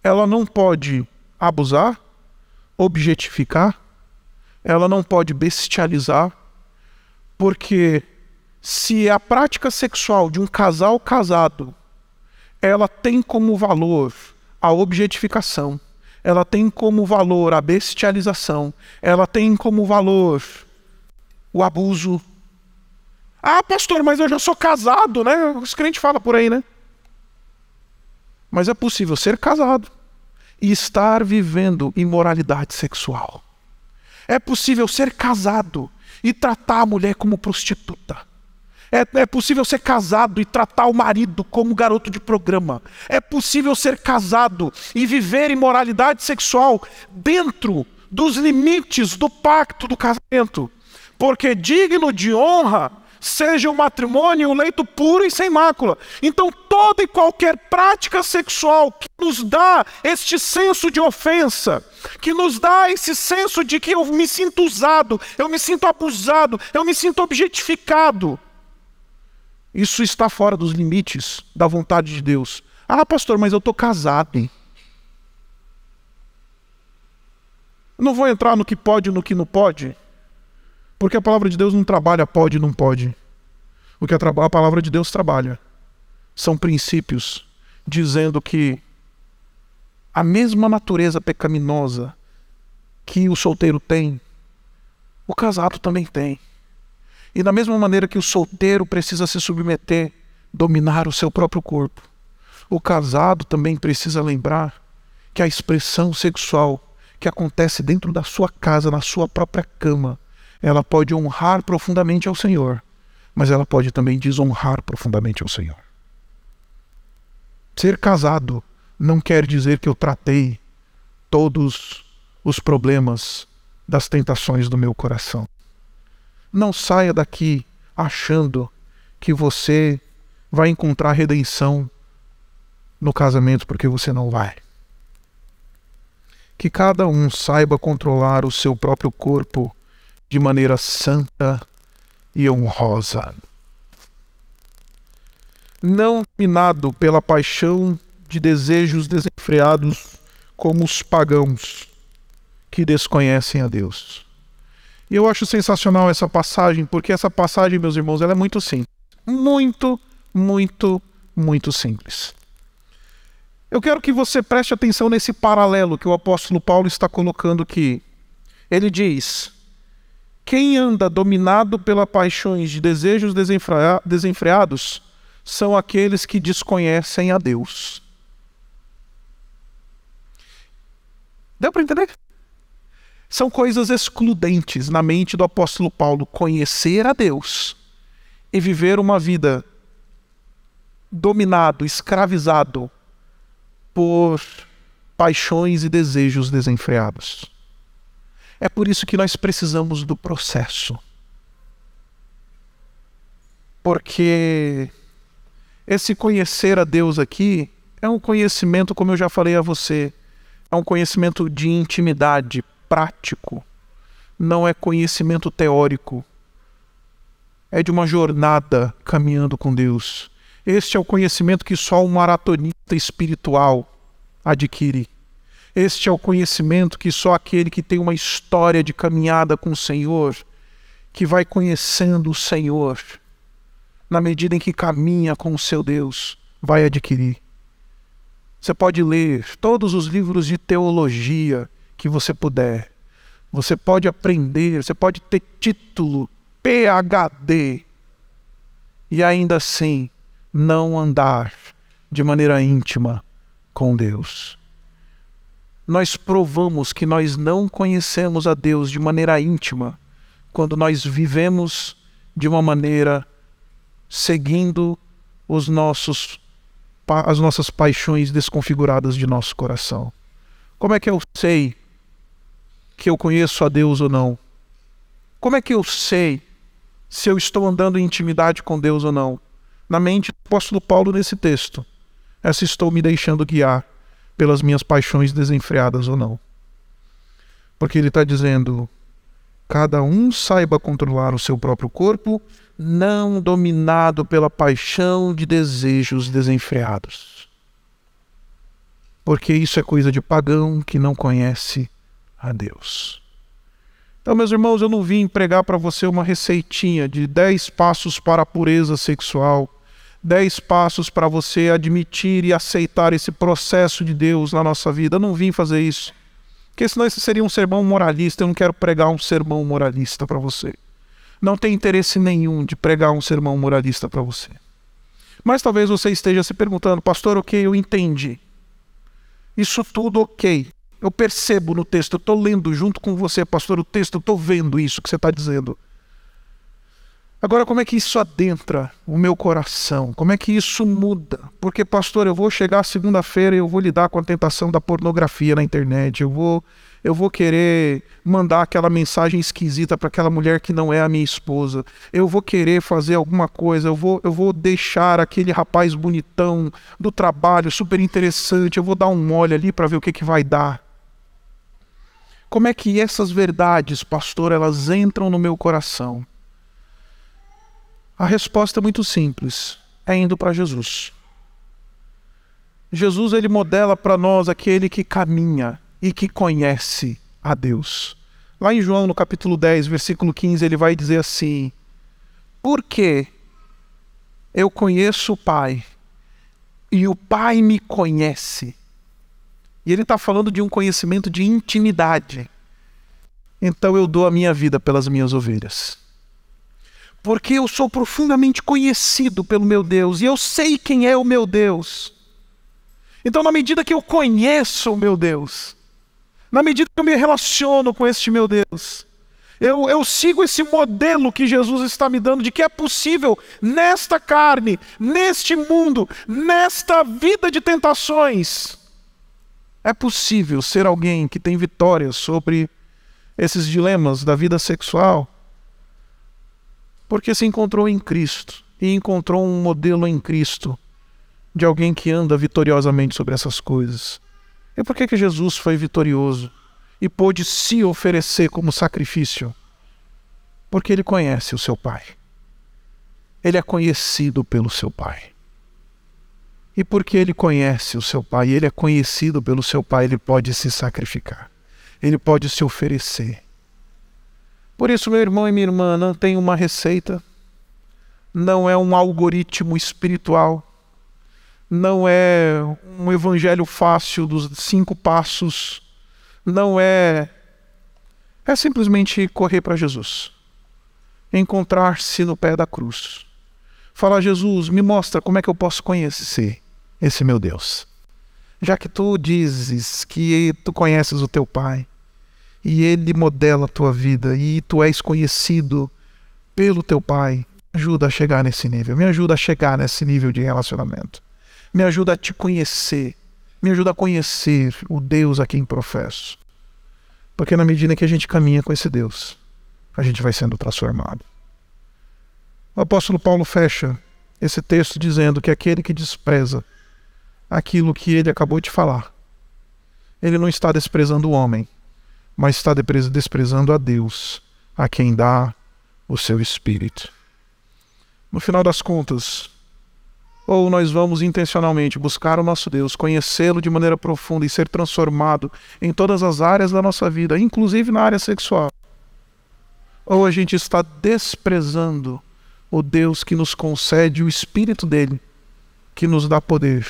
A: ela não pode abusar, objetificar, ela não pode bestializar, porque se a prática sexual de um casal casado, ela tem como valor a objetificação, ela tem como valor a bestialização, ela tem como valor o abuso, ah, pastor, mas eu já sou casado, né? Os crentes falam por aí, né? Mas é possível ser casado e estar vivendo imoralidade sexual. É possível ser casado e tratar a mulher como prostituta. É, é, possível ser casado e tratar o marido como garoto de programa. É possível ser casado e viver imoralidade sexual dentro dos limites do pacto do casamento. Porque digno de honra seja o matrimônio um leito puro e sem mácula. Então, toda e qualquer prática sexual que nos dá este senso de ofensa, que nos dá esse senso de que eu me sinto usado, eu me sinto abusado, eu me sinto objetificado, isso está fora dos limites da vontade de Deus. Ah, pastor, mas eu estou casado. Hein? não vou entrar no que pode e no que não pode. Porque a palavra de Deus não trabalha pode e não pode. O que a, a palavra de Deus trabalha são princípios dizendo que a mesma natureza pecaminosa que o solteiro tem, o casado também tem. E da mesma maneira que o solteiro precisa se submeter, dominar o seu próprio corpo, o casado também precisa lembrar que a expressão sexual que acontece dentro da sua casa, na sua própria cama, ela pode honrar profundamente ao Senhor, mas ela pode também desonrar profundamente ao Senhor. Ser casado não quer dizer que eu tratei todos os problemas das tentações do meu coração. Não saia daqui achando que você vai encontrar redenção no casamento, porque você não vai. Que cada um saiba controlar o seu próprio corpo de maneira santa e honrosa. Não dominado pela paixão de desejos desenfreados como os pagãos que desconhecem a Deus. E eu acho sensacional essa passagem, porque essa passagem, meus irmãos, ela é muito simples. Muito, muito, muito simples. Eu quero que você preste atenção nesse paralelo que o apóstolo Paulo está colocando aqui. Ele diz: Quem anda dominado pelas paixões de desejos desenfreados são aqueles que desconhecem a Deus. Deu para entender? São coisas excludentes na mente do apóstolo Paulo conhecer a Deus e viver uma vida dominado, escravizado por paixões e desejos desenfreados. É por isso que nós precisamos do processo. Porque esse conhecer a Deus aqui é um conhecimento, como eu já falei a você, é um conhecimento de intimidade, prático. Não é conhecimento teórico. É de uma jornada caminhando com Deus. Este é o conhecimento que só um maratonista espiritual adquire. Este é o conhecimento que só aquele que tem uma história de caminhada com o Senhor, que vai conhecendo o Senhor, na medida em que caminha com o seu Deus, vai adquirir. Você pode ler todos os livros de teologia que você puder. Você pode aprender, você pode ter título, PhD, e ainda assim não andar de maneira íntima com Deus. Nós provamos que nós não conhecemos a Deus de maneira íntima quando nós vivemos de uma maneira seguindo os nossos as nossas paixões desconfiguradas de nosso coração. Como é que eu sei que eu conheço a Deus ou não? Como é que eu sei se eu estou andando em intimidade com Deus ou não? na mente do apóstolo Paulo nesse texto se estou me deixando guiar pelas minhas paixões desenfreadas ou não. Porque ele está dizendo: cada um saiba controlar o seu próprio corpo, não dominado pela paixão de desejos desenfreados. Porque isso é coisa de pagão que não conhece a Deus. Então, meus irmãos, eu não vim pregar para você uma receitinha de 10 passos para a pureza sexual dez passos para você admitir e aceitar esse processo de Deus na nossa vida. Eu não vim fazer isso. Porque senão esse seria um sermão moralista. Eu não quero pregar um sermão moralista para você. Não tem interesse nenhum de pregar um sermão moralista para você. Mas talvez você esteja se perguntando, pastor, ok, eu entendi. Isso tudo ok. Eu percebo no texto, eu estou lendo junto com você, pastor, o texto, eu estou vendo isso que você está dizendo. Agora, como é que isso adentra o meu coração? Como é que isso muda? Porque, pastor, eu vou chegar segunda-feira e eu vou lidar com a tentação da pornografia na internet. Eu vou, eu vou querer mandar aquela mensagem esquisita para aquela mulher que não é a minha esposa. Eu vou querer fazer alguma coisa. Eu vou, eu vou deixar aquele rapaz bonitão do trabalho, super interessante. Eu vou dar um mole ali para ver o que, que vai dar. Como é que essas verdades, pastor, elas entram no meu coração? A resposta é muito simples: é indo para Jesus. Jesus ele modela para nós aquele que caminha e que conhece a Deus. Lá em João, no capítulo 10, versículo 15, ele vai dizer assim: Porque eu conheço o Pai e o Pai me conhece. E ele está falando de um conhecimento de intimidade. Então eu dou a minha vida pelas minhas ovelhas porque eu sou profundamente conhecido pelo meu Deus e eu sei quem é o meu Deus. Então, na medida que eu conheço o meu Deus, na medida que eu me relaciono com este meu Deus, eu, eu sigo esse modelo que Jesus está me dando de que é possível nesta carne, neste mundo, nesta vida de tentações, é possível ser alguém que tem vitória sobre esses dilemas da vida sexual porque se encontrou em Cristo e encontrou um modelo em Cristo de alguém que anda vitoriosamente sobre essas coisas. E por que, que Jesus foi vitorioso e pôde se oferecer como sacrifício? Porque ele conhece o seu Pai. Ele é conhecido pelo seu Pai. E porque ele conhece o seu pai, ele é conhecido pelo seu pai, ele pode se sacrificar, ele pode se oferecer. Por isso, meu irmão e minha irmã, não tem uma receita, não é um algoritmo espiritual, não é um evangelho fácil dos cinco passos, não é. É simplesmente correr para Jesus, encontrar-se no pé da cruz, falar: Jesus, me mostra como é que eu posso conhecer esse meu Deus. Já que tu dizes que tu conheces o teu Pai, e ele modela a tua vida e tu és conhecido pelo teu pai. Ajuda a chegar nesse nível, me ajuda a chegar nesse nível de relacionamento. Me ajuda a te conhecer, me ajuda a conhecer o Deus a quem professo. Porque na medida que a gente caminha com esse Deus, a gente vai sendo transformado. O apóstolo Paulo fecha esse texto dizendo que aquele que despreza aquilo que ele acabou de falar, ele não está desprezando o homem, mas está desprezando a Deus, a quem dá o seu espírito. No final das contas, ou nós vamos intencionalmente buscar o nosso Deus, conhecê-lo de maneira profunda e ser transformado em todas as áreas da nossa vida, inclusive na área sexual. Ou a gente está desprezando o Deus que nos concede o Espírito dele, que nos dá poder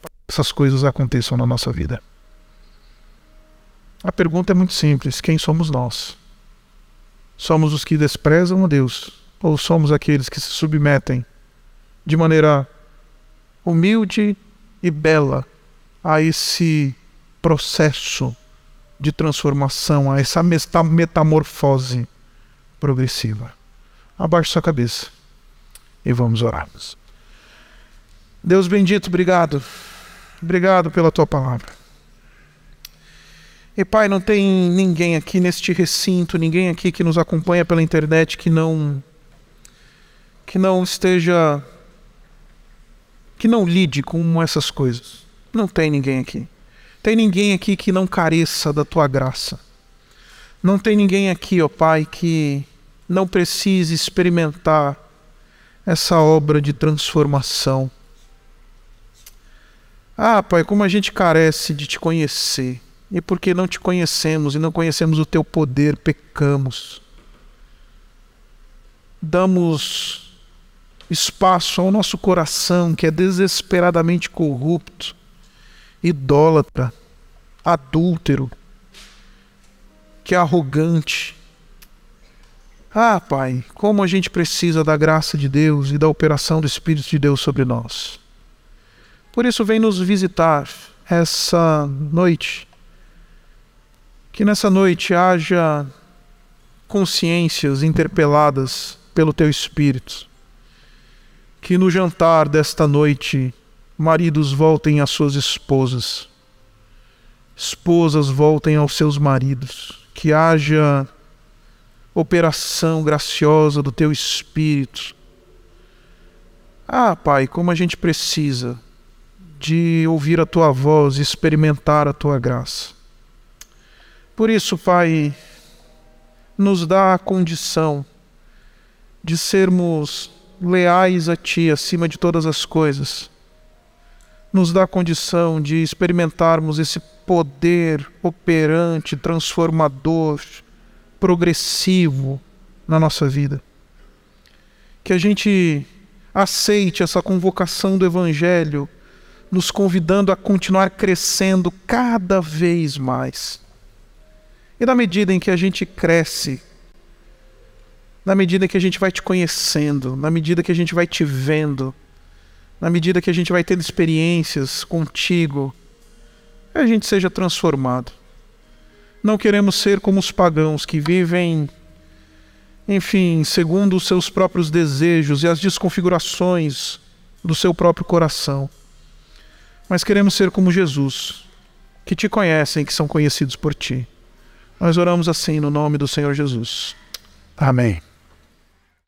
A: para que essas coisas aconteçam na nossa vida. A pergunta é muito simples: quem somos nós? Somos os que desprezam a Deus ou somos aqueles que se submetem de maneira humilde e bela a esse processo de transformação, a essa metamorfose progressiva? Abaixe sua cabeça e vamos orar. Deus bendito, obrigado. Obrigado pela tua palavra. E Pai, não tem ninguém aqui neste recinto, ninguém aqui que nos acompanha pela internet que não que não esteja que não lide com essas coisas. Não tem ninguém aqui. Tem ninguém aqui que não careça da tua graça. Não tem ninguém aqui, ó Pai, que não precise experimentar essa obra de transformação. Ah, Pai, como a gente carece de te conhecer e porque não te conhecemos e não conhecemos o teu poder, pecamos. Damos espaço ao nosso coração que é desesperadamente corrupto, idólatra, adúltero, que é arrogante. Ah, Pai, como a gente precisa da graça de Deus e da operação do Espírito de Deus sobre nós. Por isso, vem nos visitar essa noite que nessa noite haja consciências interpeladas pelo teu espírito. Que no jantar desta noite maridos voltem às suas esposas, esposas voltem aos seus maridos, que haja operação graciosa do teu espírito. Ah, Pai, como a gente precisa de ouvir a tua voz e experimentar a tua graça. Por isso, Pai, nos dá a condição de sermos leais a Ti acima de todas as coisas. Nos dá a condição de experimentarmos esse poder operante, transformador, progressivo na nossa vida. Que a gente aceite essa convocação do Evangelho, nos convidando a continuar crescendo cada vez mais e na medida em que a gente cresce, na medida que a gente vai te conhecendo, na medida que a gente vai te vendo, na medida que a gente vai tendo experiências contigo, a gente seja transformado. Não queremos ser como os pagãos que vivem, enfim, segundo os seus próprios desejos e as desconfigurações do seu próprio coração. Mas queremos ser como Jesus, que te conhecem, que são conhecidos por ti. Nós oramos assim no nome do Senhor Jesus. Amém.